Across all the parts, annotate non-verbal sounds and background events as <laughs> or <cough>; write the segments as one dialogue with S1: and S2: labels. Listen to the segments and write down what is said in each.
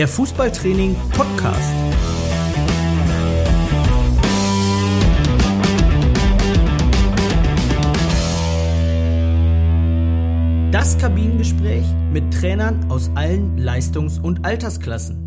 S1: der Fußballtraining Podcast. Das Kabinengespräch mit Trainern aus allen Leistungs- und Altersklassen.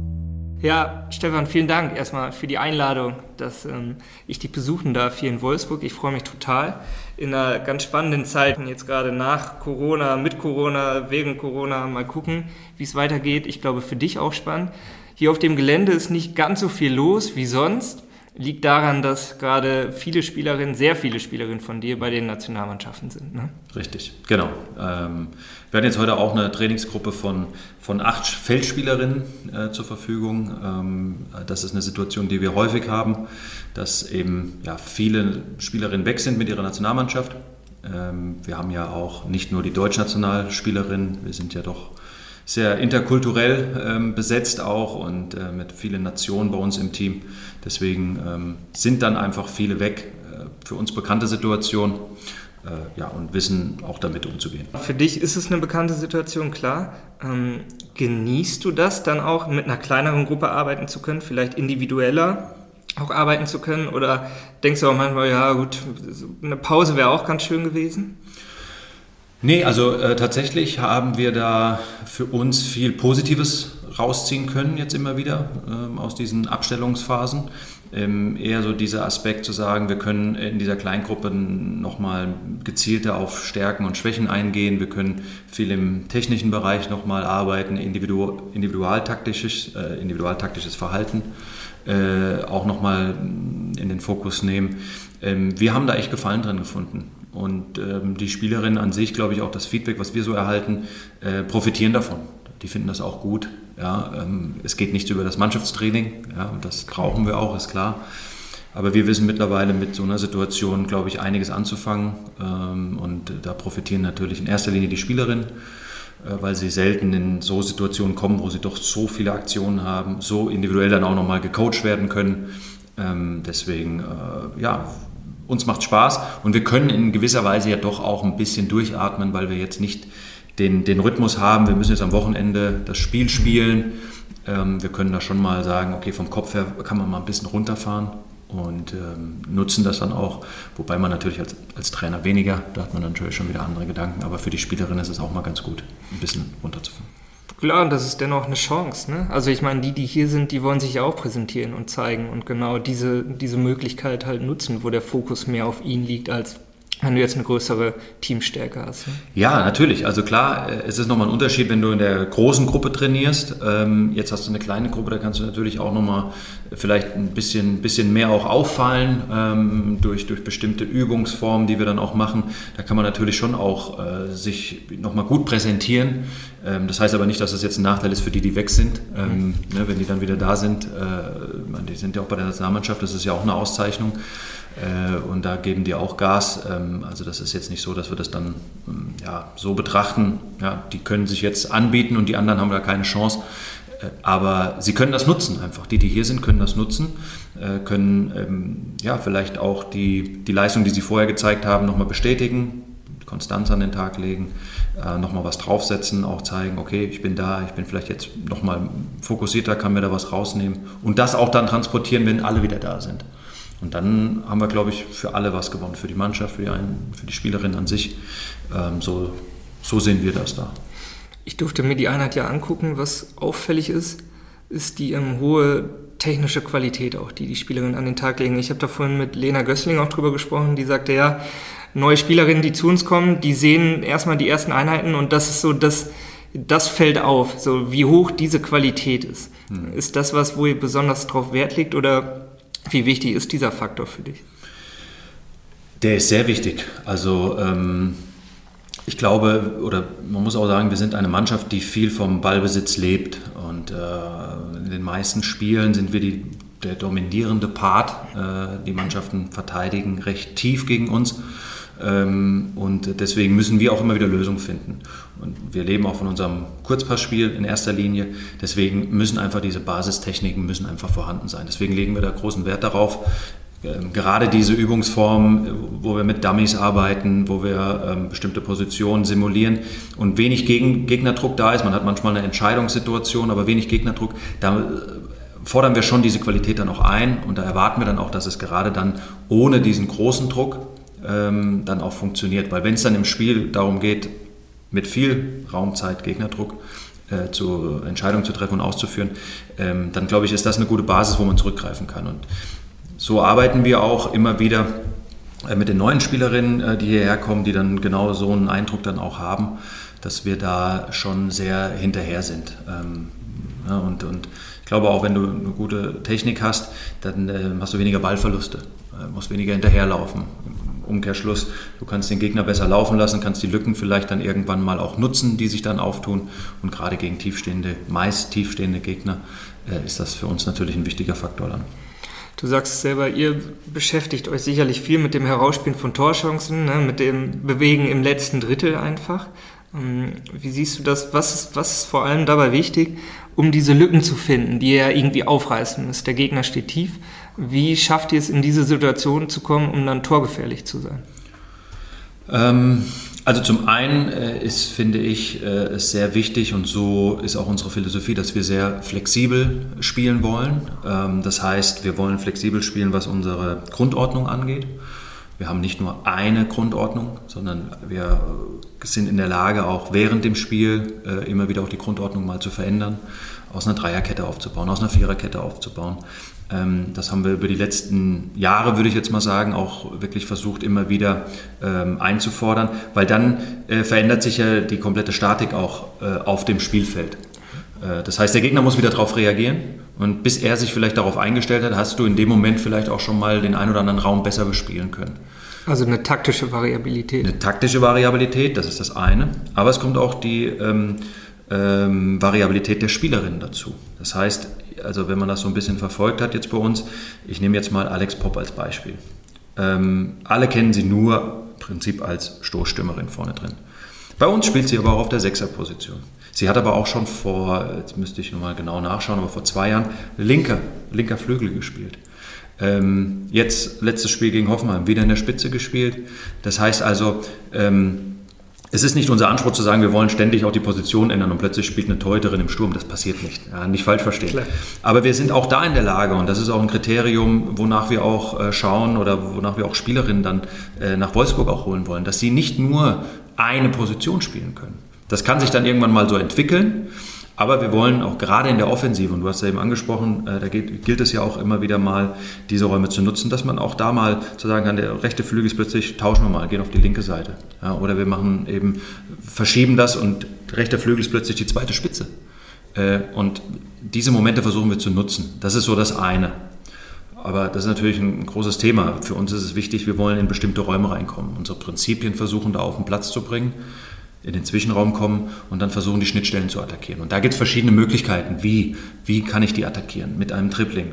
S2: Ja, Stefan, vielen Dank erstmal für die Einladung, dass ähm, ich dich besuchen darf hier in Wolfsburg. Ich freue mich total. In einer ganz spannenden Zeit, jetzt gerade nach Corona, mit Corona, während Corona, mal gucken, wie es weitergeht. Ich glaube, für dich auch spannend. Hier auf dem Gelände ist nicht ganz so viel los wie sonst liegt daran, dass gerade viele Spielerinnen, sehr viele Spielerinnen von dir bei den Nationalmannschaften sind. Ne?
S3: Richtig, genau. Ähm, wir hatten jetzt heute auch eine Trainingsgruppe von, von acht Feldspielerinnen äh, zur Verfügung. Ähm, das ist eine Situation, die wir häufig haben, dass eben ja, viele Spielerinnen weg sind mit ihrer Nationalmannschaft. Ähm, wir haben ja auch nicht nur die Deutschnationalspielerinnen, wir sind ja doch sehr interkulturell ähm, besetzt auch und äh, mit vielen Nationen bei uns im Team. Deswegen ähm, sind dann einfach viele weg. Äh, für uns bekannte Situation. Äh, ja, und wissen auch damit umzugehen.
S2: Für dich ist es eine bekannte Situation, klar. Ähm, genießt du das dann auch, mit einer kleineren Gruppe arbeiten zu können, vielleicht individueller auch arbeiten zu können? Oder denkst du auch manchmal, ja gut, eine Pause wäre auch ganz schön gewesen?
S3: Nee, also äh, tatsächlich haben wir da für uns viel Positives rausziehen können, jetzt immer wieder ähm, aus diesen Abstellungsphasen. Ähm, eher so dieser Aspekt zu sagen, wir können in dieser Kleingruppe nochmal gezielter auf Stärken und Schwächen eingehen. Wir können viel im technischen Bereich nochmal arbeiten, individual, individualtaktisches, äh, individualtaktisches Verhalten äh, auch nochmal in den Fokus nehmen. Ähm, wir haben da echt Gefallen drin gefunden. Und ähm, die Spielerinnen an sich, glaube ich, auch das Feedback, was wir so erhalten, äh, profitieren davon. Die finden das auch gut. Ja, ähm, es geht nichts über das Mannschaftstraining. Ja, und das brauchen wir auch, ist klar. Aber wir wissen mittlerweile mit so einer Situation, glaube ich, einiges anzufangen. Ähm, und da profitieren natürlich in erster Linie die Spielerinnen, äh, weil sie selten in so Situationen kommen, wo sie doch so viele Aktionen haben, so individuell dann auch nochmal gecoacht werden können. Ähm, deswegen, äh, ja, uns macht Spaß und wir können in gewisser Weise ja doch auch ein bisschen durchatmen, weil wir jetzt nicht den, den Rhythmus haben, wir müssen jetzt am Wochenende das Spiel spielen. Ähm, wir können da schon mal sagen, okay, vom Kopf her kann man mal ein bisschen runterfahren und ähm, nutzen das dann auch, wobei man natürlich als, als Trainer weniger, da hat man natürlich schon wieder andere Gedanken, aber für die Spielerin ist es auch mal ganz gut, ein bisschen runterzufahren.
S2: Klar, das ist dennoch eine Chance. Ne? Also ich meine, die, die hier sind, die wollen sich ja auch präsentieren und zeigen und genau diese, diese Möglichkeit halt nutzen, wo der Fokus mehr auf ihnen liegt als wenn du jetzt eine größere Teamstärke hast. Ne?
S3: Ja, natürlich. Also klar, äh, es ist nochmal ein Unterschied, wenn du in der großen Gruppe trainierst. Ähm, jetzt hast du eine kleine Gruppe, da kannst du natürlich auch nochmal vielleicht ein bisschen, bisschen mehr auch auffallen ähm, durch, durch bestimmte Übungsformen, die wir dann auch machen. Da kann man natürlich schon auch äh, sich nochmal gut präsentieren. Ähm, das heißt aber nicht, dass das jetzt ein Nachteil ist für die, die weg sind. Mhm. ne, wenn die dann wieder da sind, äh, die sind ja auch bei der Nationalmannschaft, das ist ja auch eine Auszeichnung. Äh, und da geben die auch Gas. Ähm, also das ist jetzt nicht so, dass wir das dann ähm, ja, so betrachten. Ja, die können sich jetzt anbieten und die anderen haben da keine Chance. Äh, aber sie können das nutzen einfach. Die, die hier sind, können das nutzen, äh, können ähm, ja, vielleicht auch die, die Leistung, die sie vorher gezeigt haben, nochmal bestätigen, Konstanz an den Tag legen, nochmal was draufsetzen, auch zeigen, okay, ich bin da, ich bin vielleicht jetzt nochmal fokussierter, kann mir da was rausnehmen und das auch dann transportieren, wenn alle wieder da sind. Und dann haben wir, glaube ich, für alle was gewonnen, für die Mannschaft, für die, einen, für die Spielerin an sich. Ähm, so, so sehen wir das da.
S2: Ich durfte mir die Einheit ja angucken. Was auffällig ist, ist die ähm, hohe technische Qualität auch, die die Spielerinnen an den Tag legen. Ich habe da vorhin mit Lena Gössling auch drüber gesprochen, die sagte, ja, neue Spielerinnen, die zu uns kommen, die sehen erstmal die ersten Einheiten und das ist so das, das fällt auf, so wie hoch diese Qualität ist. Hm. Ist das was, wo ihr besonders drauf Wert legt oder wie wichtig ist dieser Faktor für dich?
S3: Der ist sehr wichtig. Also ähm, ich glaube, oder man muss auch sagen, wir sind eine Mannschaft, die viel vom Ballbesitz lebt. Und äh, in den meisten Spielen sind wir die, der dominierende Part. Äh, die Mannschaften verteidigen recht tief gegen uns. Ähm, und deswegen müssen wir auch immer wieder Lösungen finden. Und wir leben auch von unserem Kurzpassspiel in erster Linie. Deswegen müssen einfach diese Basistechniken müssen einfach vorhanden sein. Deswegen legen wir da großen Wert darauf, ähm, gerade diese Übungsform, wo wir mit Dummies arbeiten, wo wir ähm, bestimmte Positionen simulieren und wenig Gegnerdruck da ist, man hat manchmal eine Entscheidungssituation, aber wenig Gegnerdruck, da äh, fordern wir schon diese Qualität dann auch ein und da erwarten wir dann auch, dass es gerade dann ohne diesen großen Druck ähm, dann auch funktioniert. Weil wenn es dann im Spiel darum geht, mit viel Raumzeit, Gegnerdruck, äh, zu Entscheidungen zu treffen und auszuführen, ähm, dann glaube ich, ist das eine gute Basis, wo man zurückgreifen kann. Und so arbeiten wir auch immer wieder äh, mit den neuen Spielerinnen, äh, die hierher kommen, die dann genau so einen Eindruck dann auch haben, dass wir da schon sehr hinterher sind. Ähm, ja, und, und ich glaube auch, wenn du eine gute Technik hast, dann äh, hast du weniger Ballverluste, äh, musst weniger hinterherlaufen. Umkehrschluss, du kannst den Gegner besser laufen lassen, kannst die Lücken vielleicht dann irgendwann mal auch nutzen, die sich dann auftun. Und gerade gegen tiefstehende, meist tiefstehende Gegner äh, ist das für uns natürlich ein wichtiger Faktor dann.
S2: Du sagst selber, ihr beschäftigt euch sicherlich viel mit dem Herausspielen von Torchancen, ne, mit dem Bewegen im letzten Drittel einfach. Ähm, wie siehst du das? Was ist, was ist vor allem dabei wichtig, um diese Lücken zu finden, die ihr irgendwie aufreißen müsst? Der Gegner steht tief. Wie schafft ihr es, in diese Situation zu kommen, um dann torgefährlich zu sein?
S3: Ähm, also zum einen äh, ist, finde ich, äh, sehr wichtig und so ist auch unsere Philosophie, dass wir sehr flexibel spielen wollen. Ähm, das heißt, wir wollen flexibel spielen, was unsere Grundordnung angeht. Wir haben nicht nur eine Grundordnung, sondern wir sind in der Lage, auch während dem Spiel äh, immer wieder auch die Grundordnung mal zu verändern, aus einer Dreierkette aufzubauen, aus einer Viererkette aufzubauen. Ähm, das haben wir über die letzten Jahre, würde ich jetzt mal sagen, auch wirklich versucht, immer wieder ähm, einzufordern, weil dann äh, verändert sich ja die komplette Statik auch äh, auf dem Spielfeld. Äh, das heißt, der Gegner muss wieder darauf reagieren und bis er sich vielleicht darauf eingestellt hat, hast du in dem Moment vielleicht auch schon mal den einen oder anderen Raum besser bespielen können.
S2: Also eine taktische Variabilität.
S3: Eine taktische Variabilität, das ist das eine. Aber es kommt auch die ähm, Variabilität der Spielerin dazu. Das heißt, also wenn man das so ein bisschen verfolgt hat jetzt bei uns, ich nehme jetzt mal Alex Popp als Beispiel. Ähm, alle kennen sie nur im Prinzip als Stoßstürmerin vorne drin. Bei uns spielt sie aber auch auf der Sechserposition. Sie hat aber auch schon vor, jetzt müsste ich nochmal genau nachschauen, aber vor zwei Jahren linker, linker Flügel gespielt. Ähm, jetzt letztes Spiel gegen Hoffenheim wieder in der Spitze gespielt. Das heißt also, ähm, es ist nicht unser Anspruch zu sagen, wir wollen ständig auch die Position ändern und plötzlich spielt eine Torhüterin im Sturm. Das passiert nicht. Ja, nicht falsch verstehen. Klar. Aber wir sind auch da in der Lage und das ist auch ein Kriterium, wonach wir auch äh, schauen oder wonach wir auch Spielerinnen dann äh, nach Wolfsburg auch holen wollen, dass sie nicht nur eine Position spielen können. Das kann sich dann irgendwann mal so entwickeln. Aber wir wollen auch gerade in der Offensive, und du hast ja eben angesprochen, äh, da gilt, gilt, es ja auch immer wieder mal, diese Räume zu nutzen, dass man auch da mal zu sagen kann, der rechte Flügel ist plötzlich, tauschen wir mal, gehen auf die linke Seite. Ja, oder wir machen eben, verschieben das und der rechte Flügel ist plötzlich die zweite Spitze. Äh, und diese Momente versuchen wir zu nutzen. Das ist so das eine. Aber das ist natürlich ein großes Thema. Für uns ist es wichtig, wir wollen in bestimmte Räume reinkommen. Unsere Prinzipien versuchen da auf den Platz zu bringen in den Zwischenraum kommen und dann versuchen, die Schnittstellen zu attackieren. Und da gibt es verschiedene Möglichkeiten. Wie? Wie kann ich die attackieren? Mit einem Tripling.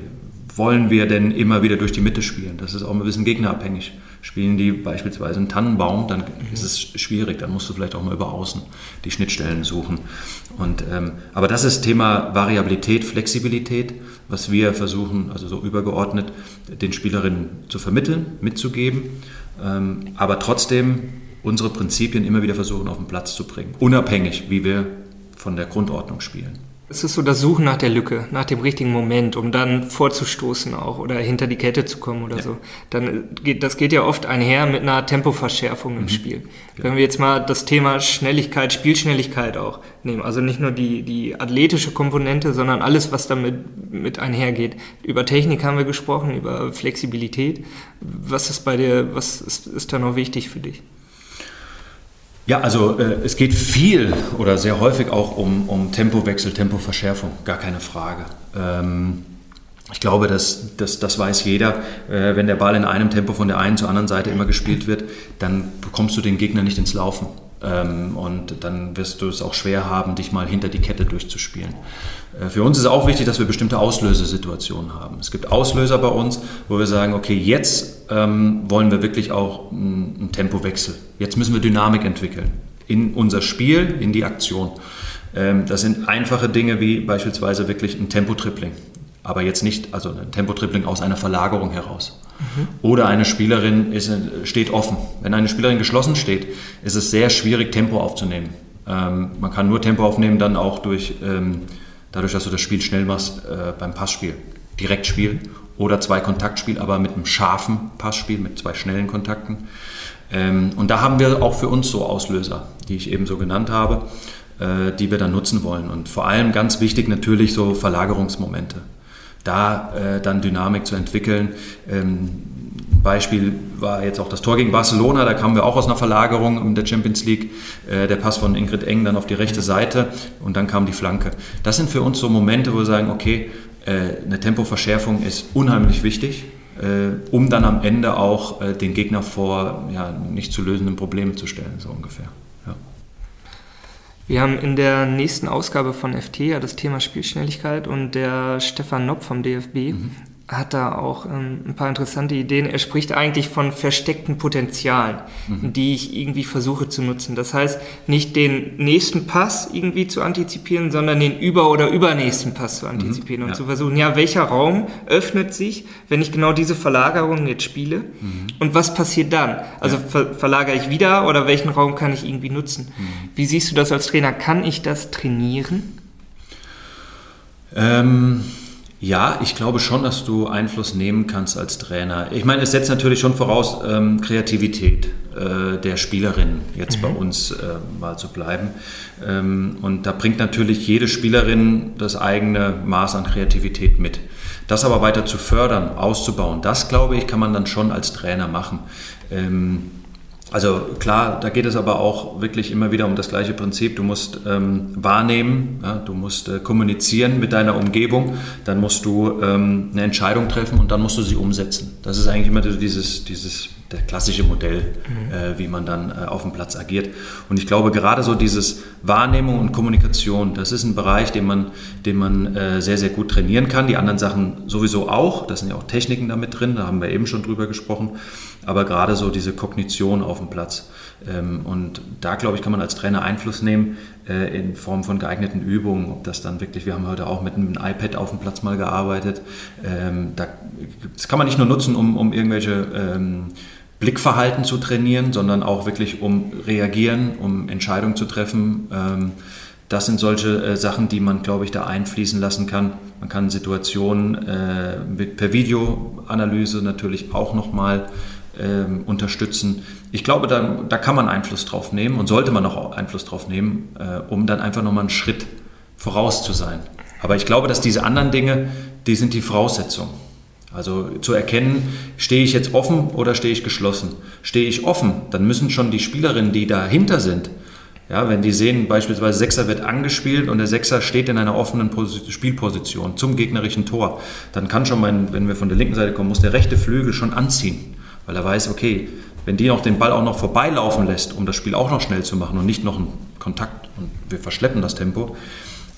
S3: Wollen wir denn immer wieder durch die Mitte spielen? Das ist auch ein bisschen gegnerabhängig. Spielen die beispielsweise einen Tannenbaum, dann ist es schwierig. Dann musst du vielleicht auch mal über außen die Schnittstellen suchen. Und, ähm, aber das ist Thema Variabilität, Flexibilität, was wir versuchen, also so übergeordnet, den Spielerinnen zu vermitteln, mitzugeben. Ähm, aber trotzdem unsere Prinzipien immer wieder versuchen auf den Platz zu bringen, unabhängig, wie wir von der Grundordnung spielen.
S2: Es ist so das Suchen nach der Lücke, nach dem richtigen Moment, um dann vorzustoßen auch oder hinter die Kette zu kommen oder ja. so. Dann geht, das geht ja oft einher mit einer Tempoverschärfung im mhm. Spiel. Ja. Wenn wir jetzt mal das Thema Schnelligkeit, Spielschnelligkeit auch nehmen, also nicht nur die, die athletische Komponente, sondern alles, was damit mit einhergeht. Über Technik haben wir gesprochen, über Flexibilität. Was ist bei dir, was ist, ist da noch wichtig für dich?
S3: Ja, also äh, es geht viel oder sehr häufig auch um, um Tempowechsel, Tempoverschärfung, gar keine Frage. Ähm, ich glaube, das, das, das weiß jeder. Äh, wenn der Ball in einem Tempo von der einen zur anderen Seite immer gespielt wird, dann bekommst du den Gegner nicht ins Laufen. Ähm, und dann wirst du es auch schwer haben, dich mal hinter die Kette durchzuspielen. Äh, für uns ist auch wichtig, dass wir bestimmte Auslösesituationen haben. Es gibt Auslöser bei uns, wo wir sagen, okay, jetzt ähm, wollen wir wirklich auch einen Tempowechsel. Jetzt müssen wir Dynamik entwickeln in unser Spiel, in die Aktion. Ähm, das sind einfache Dinge wie beispielsweise wirklich ein Tempotripling. Aber jetzt nicht, also ein Tempotripling aus einer Verlagerung heraus Mhm. Oder eine Spielerin ist, steht offen. Wenn eine Spielerin geschlossen steht, ist es sehr schwierig, Tempo aufzunehmen. Ähm, man kann nur Tempo aufnehmen dann auch durch, ähm, dadurch, dass du das Spiel schnell machst äh, beim Passspiel. Direktspiel oder zwei Kontaktspiel, aber mit einem scharfen Passspiel, mit zwei schnellen Kontakten. Ähm, und da haben wir auch für uns so Auslöser, die ich eben so genannt habe, äh, die wir dann nutzen wollen. Und vor allem ganz wichtig natürlich so Verlagerungsmomente da äh, dann Dynamik zu entwickeln. Ähm, Beispiel war jetzt auch das Tor gegen Barcelona, da kamen wir auch aus einer Verlagerung in der Champions League. Äh, der Pass von Ingrid Eng dann auf die rechte Seite und dann kam die Flanke. Das sind für uns so Momente, wo wir sagen, okay, äh, eine Tempoverschärfung ist unheimlich wichtig, äh, um dann am Ende auch den Gegner vor ja, nicht zu lösenden Problemen zu stellen, so ungefähr.
S2: Wir haben in der nächsten Ausgabe von FT ja das Thema Spielschnelligkeit und der Stefan Nopp vom DFB mhm hat da auch ähm, ein paar interessante Ideen. Er spricht eigentlich von versteckten Potenzialen, mhm. die ich irgendwie versuche zu nutzen. Das heißt, nicht den nächsten Pass irgendwie zu antizipieren, sondern den über- oder übernächsten Pass zu mhm. antizipieren mhm. und ja. zu versuchen, ja, welcher Raum öffnet sich, wenn ich genau diese Verlagerung jetzt spiele mhm. und was passiert dann? Also ja. ver verlagere ich wieder oder welchen Raum kann ich irgendwie nutzen? Mhm. Wie siehst du das als Trainer? Kann ich das trainieren?
S3: Ähm ja, ich glaube schon, dass du Einfluss nehmen kannst als Trainer. Ich meine, es setzt natürlich schon voraus, ähm, Kreativität äh, der Spielerin jetzt mhm. bei uns äh, mal zu bleiben. Ähm, und da bringt natürlich jede Spielerin das eigene Maß an Kreativität mit. Das aber weiter zu fördern, auszubauen, das glaube ich, kann man dann schon als Trainer machen. Ähm, also klar, da geht es aber auch wirklich immer wieder um das gleiche Prinzip. Du musst ähm, wahrnehmen, ja, du musst äh, kommunizieren mit deiner Umgebung, dann musst du ähm, eine Entscheidung treffen und dann musst du sie umsetzen. Das ist eigentlich immer dieses, dieses der klassische Modell, mhm. äh, wie man dann äh, auf dem Platz agiert. Und ich glaube, gerade so dieses Wahrnehmung und Kommunikation, das ist ein Bereich, den man, den man äh, sehr, sehr gut trainieren kann. Die anderen Sachen sowieso auch. Da sind ja auch Techniken damit drin, da haben wir eben schon drüber gesprochen. Aber gerade so diese Kognition auf dem Platz. Ähm, und da, glaube ich, kann man als Trainer Einfluss nehmen äh, in Form von geeigneten Übungen. Ob das dann wirklich, wir haben heute auch mit einem iPad auf dem Platz mal gearbeitet. Ähm, da, das kann man nicht nur nutzen, um, um irgendwelche ähm, Blickverhalten zu trainieren, sondern auch wirklich um reagieren, um Entscheidungen zu treffen. Das sind solche äh, Sachen, die man, glaube ich, da einfließen lassen kann. Man kann Situationen äh, mit, per Videoanalyse natürlich auch nochmal ähm, unterstützen. Ich glaube, da, da kann man Einfluss drauf nehmen und sollte man auch Einfluss drauf nehmen, äh, um dann einfach nochmal einen Schritt voraus zu sein. Aber ich glaube, dass diese anderen Dinge, die sind die Voraussetzung. Also zu erkennen, stehe ich jetzt offen oder stehe ich geschlossen. Stehe ich offen, dann müssen schon die Spielerinnen, die dahinter sind, ja, wenn die sehen, beispielsweise Sechser wird angespielt und der Sechser steht in einer offenen Spielposition zum gegnerischen Tor, dann kann schon mein, wenn wir von der linken Seite kommen, muss der rechte Flügel schon anziehen, weil er weiß, okay, wenn die noch den Ball auch noch vorbeilaufen lässt, um das Spiel auch noch schnell zu machen und nicht noch einen Kontakt und wir verschleppen das Tempo,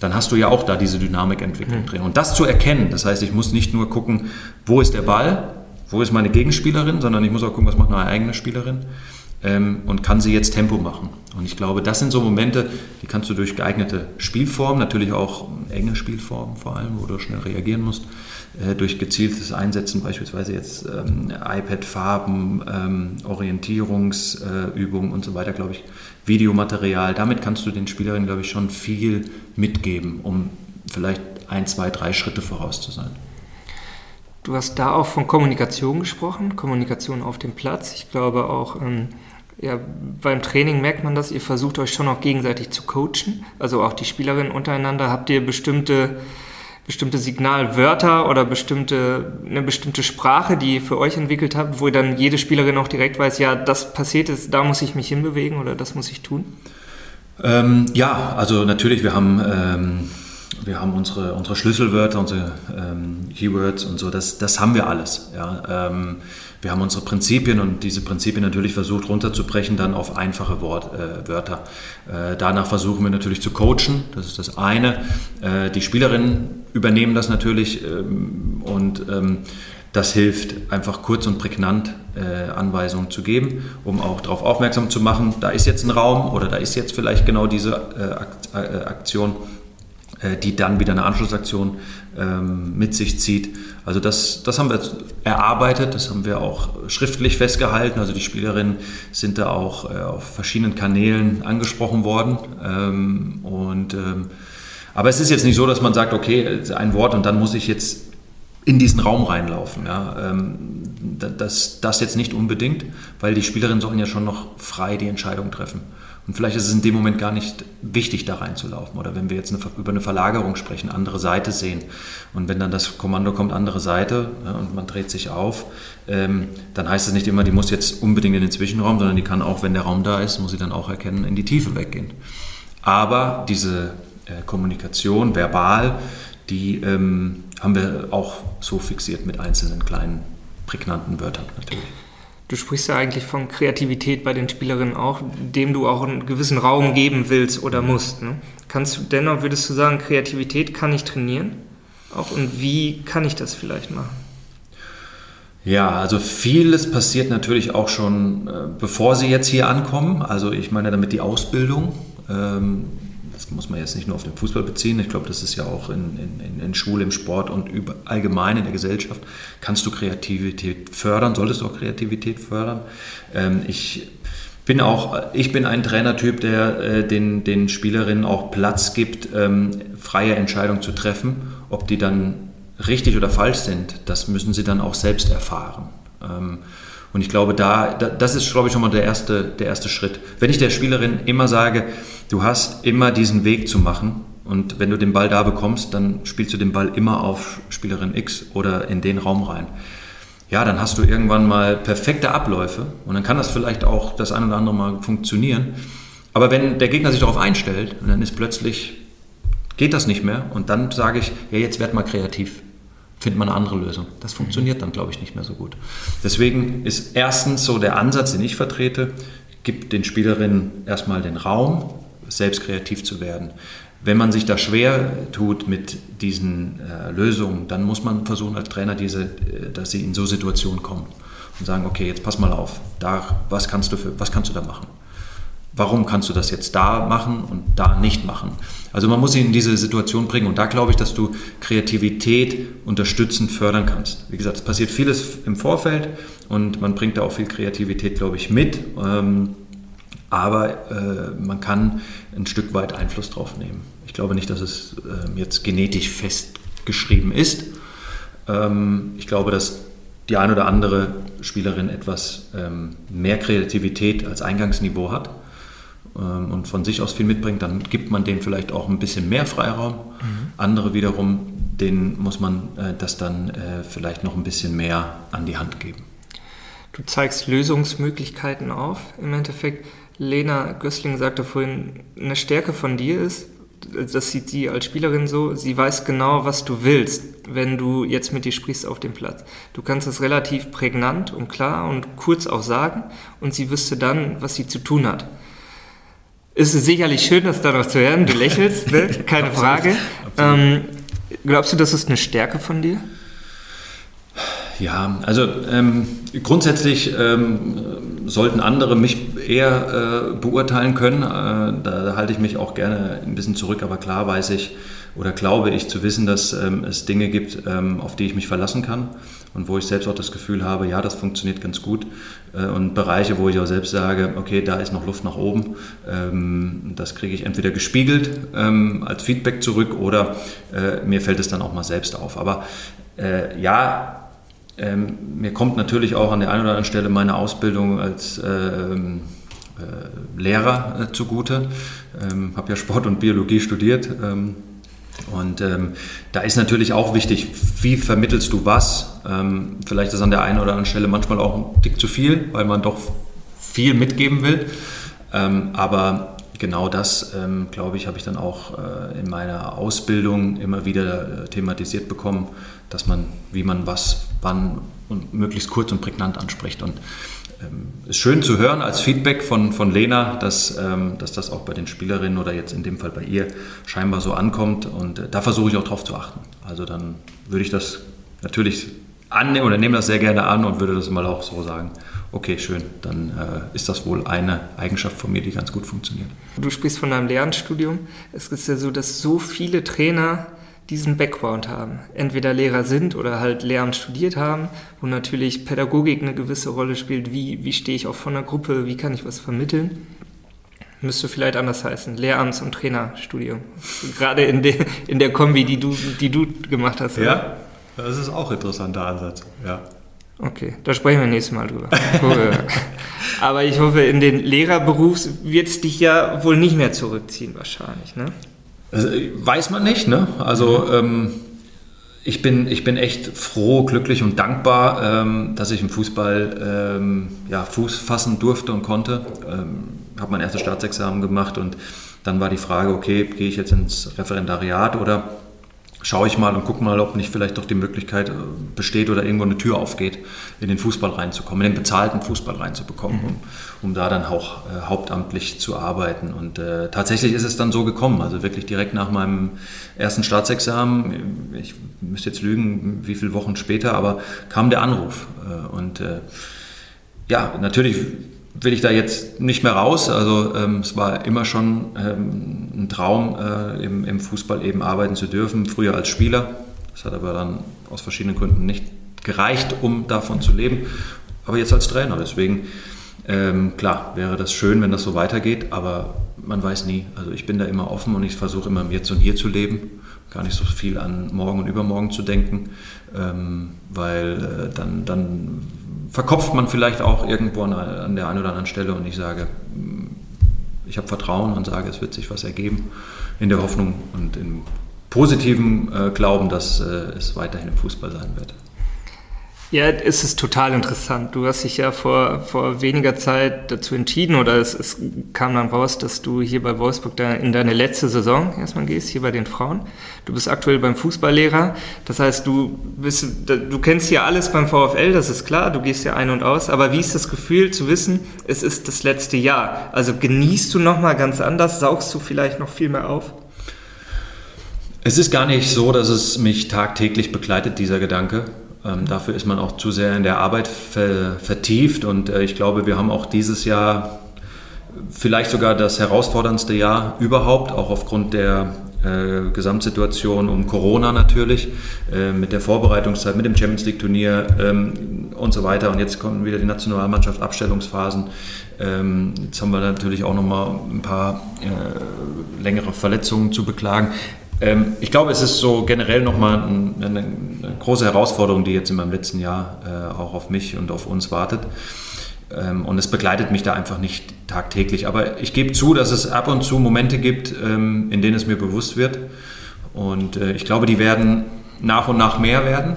S3: dann hast du ja auch da diese Dynamikentwicklung mhm. drin. Und das zu erkennen, das heißt, ich muss nicht nur gucken, wo ist der Ball, wo ist meine Gegenspielerin, sondern ich muss auch gucken, was macht meine eigene Spielerin ähm, und kann sie jetzt Tempo machen. Und ich glaube, das sind so Momente, die kannst du durch geeignete Spielformen, natürlich auch enge Spielformen vor allem, wo du schnell reagieren musst, durch gezieltes Einsetzen, beispielsweise jetzt ähm, iPad-Farben, ähm, Orientierungsübungen äh, und so weiter, glaube ich, Videomaterial. Damit kannst du den Spielerinnen, glaube ich, schon viel mitgeben, um vielleicht ein, zwei, drei Schritte voraus zu sein.
S2: Du hast da auch von Kommunikation gesprochen, Kommunikation auf dem Platz. Ich glaube auch, ähm, ja, beim Training merkt man das, ihr versucht euch schon auch gegenseitig zu coachen, also auch die Spielerinnen untereinander. Habt ihr bestimmte bestimmte Signalwörter oder bestimmte, eine bestimmte Sprache, die ihr für euch entwickelt habt, wo dann jede Spielerin auch direkt weiß, ja, das passiert ist, da muss ich mich hinbewegen oder das muss ich tun?
S3: Ähm, ja, also natürlich, wir haben, ähm, wir haben unsere, unsere Schlüsselwörter, unsere ähm, Keywords und so, das, das haben wir alles. Ja. Wir haben unsere Prinzipien und diese Prinzipien natürlich versucht runterzubrechen dann auf einfache Wort, äh, Wörter. Äh, danach versuchen wir natürlich zu coachen, das ist das eine. Äh, die Spielerinnen übernehmen das natürlich ähm, und ähm, das hilft einfach kurz und prägnant äh, Anweisungen zu geben, um auch darauf aufmerksam zu machen, da ist jetzt ein Raum oder da ist jetzt vielleicht genau diese äh, äh, Aktion äh, die dann wieder eine Anschlussaktion ähm, mit sich zieht. Also das, das haben wir erarbeitet, das haben wir auch schriftlich festgehalten. Also die Spielerinnen sind da auch äh, auf verschiedenen Kanälen angesprochen worden. Ähm, und, ähm, aber es ist jetzt nicht so, dass man sagt, okay, ein Wort und dann muss ich jetzt in diesen Raum reinlaufen. Ja. Ähm, das, das jetzt nicht unbedingt, weil die Spielerinnen sollen ja schon noch frei die Entscheidung treffen. Und vielleicht ist es in dem Moment gar nicht wichtig, da reinzulaufen. Oder wenn wir jetzt eine, über eine Verlagerung sprechen, andere Seite sehen. Und wenn dann das Kommando kommt, andere Seite, ja, und man dreht sich auf, ähm, dann heißt es nicht immer, die muss jetzt unbedingt in den Zwischenraum, sondern die kann auch, wenn der Raum da ist, muss sie dann auch erkennen, in die Tiefe weggehen. Aber diese äh, Kommunikation, verbal, die ähm, haben wir auch so fixiert mit einzelnen kleinen prägnanten Wörtern natürlich.
S2: Du sprichst ja eigentlich von Kreativität bei den Spielerinnen auch, dem du auch einen gewissen Raum geben willst oder musst. Ne? Kannst du dennoch, würdest du sagen, Kreativität kann ich trainieren? Auch und wie kann ich das vielleicht machen?
S3: Ja, also vieles passiert natürlich auch schon, äh, bevor sie jetzt hier ankommen. Also ich meine damit die Ausbildung. Ähm, muss man jetzt nicht nur auf den Fußball beziehen, ich glaube, das ist ja auch in, in, in Schule, im Sport und über, allgemein in der Gesellschaft, kannst du Kreativität fördern, solltest du auch Kreativität fördern. Ähm, ich bin auch, ich bin ein Trainertyp, der äh, den, den Spielerinnen auch Platz gibt, ähm, freie Entscheidungen zu treffen. Ob die dann richtig oder falsch sind, das müssen sie dann auch selbst erfahren. Ähm, und ich glaube, da, das ist, glaube ich, schon mal der erste, der erste Schritt. Wenn ich der Spielerin immer sage, du hast immer diesen Weg zu machen und wenn du den Ball da bekommst, dann spielst du den Ball immer auf Spielerin X oder in den Raum rein. Ja, dann hast du irgendwann mal perfekte Abläufe und dann kann das vielleicht auch das ein oder andere Mal funktionieren. Aber wenn der Gegner sich darauf einstellt und dann ist plötzlich, geht das nicht mehr und dann sage ich, ja, jetzt werd mal kreativ findet man eine andere Lösung. Das funktioniert dann, glaube ich, nicht mehr so gut. Deswegen ist erstens so der Ansatz, den ich vertrete, gibt den Spielerinnen erstmal den Raum, selbst kreativ zu werden. Wenn man sich da schwer tut mit diesen äh, Lösungen, dann muss man versuchen als Trainer, diese, äh, dass sie in so Situationen kommen und sagen, okay, jetzt pass mal auf, da, was, kannst du für, was kannst du da machen? Warum kannst du das jetzt da machen und da nicht machen? Also man muss sie in diese Situation bringen und da glaube ich, dass du Kreativität unterstützend fördern kannst. Wie gesagt, es passiert vieles im Vorfeld und man bringt da auch viel Kreativität, glaube ich, mit. Ähm, aber äh, man kann ein Stück weit Einfluss drauf nehmen. Ich glaube nicht, dass es äh, jetzt genetisch festgeschrieben ist. Ähm, ich glaube, dass die ein oder andere Spielerin etwas ähm, mehr Kreativität als Eingangsniveau hat ähm, und von sich aus viel mitbringt, dann gibt man denen vielleicht auch ein bisschen mehr Freiraum. Mhm. Andere wiederum, denen muss man äh, das dann äh, vielleicht noch ein bisschen mehr an die Hand geben.
S2: Du zeigst Lösungsmöglichkeiten auf. Im Endeffekt, Lena Gößling sagte vorhin, eine Stärke von dir ist, das sieht sie als Spielerin so, sie weiß genau, was du willst, wenn du jetzt mit ihr sprichst auf dem Platz. Du kannst es relativ prägnant und klar und kurz auch sagen und sie wüsste dann, was sie zu tun hat. Es ist sicherlich schön, das da noch zu hören. Du lächelst, ne? <laughs> keine Frage. Ähm, glaubst du, das ist eine Stärke von dir?
S3: Ja, also ähm, grundsätzlich ähm, sollten andere mich eher äh, beurteilen können. Äh, da, da, halte ich mich auch gerne ein bisschen zurück, aber klar weiß ich oder glaube ich zu wissen, dass ähm, es Dinge gibt, ähm, auf die ich mich verlassen kann und wo ich selbst auch das Gefühl habe, ja, das funktioniert ganz gut. Äh, und Bereiche, wo ich auch selbst sage, okay, da ist noch Luft nach oben. Ähm, das kriege ich entweder gespiegelt ähm, als Feedback zurück oder äh, mir fällt es dann auch mal selbst auf. Aber äh, ja, ähm, mir kommt natürlich auch an der einen oder anderen Stelle meine Ausbildung als ähm, äh, Lehrer äh, zugute. Ähm, habe ja Sport und Biologie studiert. Ähm, und ähm, da ist natürlich auch wichtig, wie vermittelst du was? Ähm, vielleicht ist an der einen oder anderen Stelle manchmal auch ein Tick zu viel, weil man doch viel mitgeben will. Ähm, aber genau das, ähm, glaube ich, habe ich dann auch äh, in meiner Ausbildung immer wieder äh, thematisiert bekommen, dass man, wie man was, wann und möglichst kurz und prägnant anspricht. Und ähm, ist schön zu hören als Feedback von, von Lena, dass, ähm, dass das auch bei den Spielerinnen oder jetzt in dem Fall bei ihr scheinbar so ankommt. Und äh, da versuche ich auch drauf zu achten. Also dann würde ich das natürlich annehme oder nehme das sehr gerne an und würde das mal auch so sagen. Okay, schön, dann äh, ist das wohl eine Eigenschaft von mir, die ganz gut funktioniert.
S2: Du sprichst von deinem Lehramtsstudium. Es ist ja so, dass so viele Trainer diesen Background haben. Entweder Lehrer sind oder halt Lehramt studiert haben, wo natürlich Pädagogik eine gewisse Rolle spielt. Wie, wie stehe ich auch von der Gruppe? Wie kann ich was vermitteln? Müsste vielleicht anders heißen. Lehramts- und Trainerstudium. <laughs> Gerade in, de, in der Kombi, die du, die du gemacht hast.
S3: Oder? Ja, das ist auch ein interessanter Ansatz. Ja.
S2: Okay, da sprechen wir nächstes Mal drüber. <laughs> Aber ich hoffe, in den Lehrerberuf wird es dich ja wohl nicht mehr zurückziehen, wahrscheinlich, ne?
S3: Also, weiß man nicht, ne? Also ähm, ich, bin, ich bin echt froh, glücklich und dankbar, ähm, dass ich im Fußball ähm, ja, Fuß fassen durfte und konnte. Ähm, habe mein erstes Staatsexamen gemacht und dann war die Frage, okay, gehe ich jetzt ins Referendariat oder schaue ich mal und gucke mal, ob nicht vielleicht doch die Möglichkeit äh, besteht oder irgendwo eine Tür aufgeht, in den Fußball reinzukommen, in den bezahlten Fußball reinzubekommen, mhm. um, um, da dann auch äh, hauptamtlich zu arbeiten. Und äh, tatsächlich ist es dann so gekommen, also wirklich direkt nach meinem ersten Staatsexamen, ich müsste jetzt lügen, wie viele Wochen später, aber kam der Anruf. Äh, und äh, ja, natürlich will ich da jetzt nicht mehr raus. Also ähm, es war immer schon ähm, ein Traum, äh, im, im, Fußball eben arbeiten zu dürfen, früher als Spieler. Das hat aber dann aus verschiedenen Gründen nicht gereicht, um davon zu leben. Aber jetzt als Trainer. Deswegen, ähm, klar, wäre das schön, wenn das so weitergeht, aber man weiß nie. Also ich bin da immer offen und ich versuche immer im Jetzt und Hier zu leben. Gar nicht so viel an morgen und übermorgen zu denken, ähm, weil äh, dann, dann verkopft man vielleicht auch irgendwo an, an der einen oder anderen Stelle und ich sage, mm, ich habe Vertrauen und sage, es wird sich was ergeben in der Hoffnung und im positiven äh, Glauben, dass äh, es weiterhin im Fußball sein wird.
S2: Ja, es ist total interessant. Du hast dich ja vor, vor weniger Zeit dazu entschieden oder es, es kam dann raus, dass du hier bei Wolfsburg in deine letzte Saison erstmal gehst, hier bei den Frauen. Du bist aktuell beim Fußballlehrer. Das heißt, du bist, du kennst hier alles beim VfL, das ist klar. Du gehst ja ein und aus. Aber wie ist das Gefühl zu wissen, es ist das letzte Jahr? Also genießt du nochmal ganz anders? Saugst du vielleicht noch viel mehr auf?
S3: Es ist gar nicht so, dass es mich tagtäglich begleitet, dieser Gedanke. Ähm, dafür ist man auch zu sehr in der Arbeit ver vertieft und äh, ich glaube, wir haben auch dieses Jahr vielleicht sogar das herausforderndste Jahr überhaupt, auch aufgrund der äh, Gesamtsituation um Corona natürlich, äh, mit der Vorbereitungszeit, mit dem Champions League Turnier ähm, und so weiter. Und jetzt kommen wieder die Nationalmannschaft Abstellungsphasen. Ähm, jetzt haben wir natürlich auch nochmal ein paar äh, längere Verletzungen zu beklagen. Ähm, ich glaube, es ist so generell nochmal eine, eine große Herausforderung, die jetzt in meinem letzten Jahr äh, auch auf mich und auf uns wartet. Ähm, und es begleitet mich da einfach nicht tagtäglich. Aber ich gebe zu, dass es ab und zu Momente gibt, ähm, in denen es mir bewusst wird. Und äh, ich glaube, die werden nach und nach mehr werden.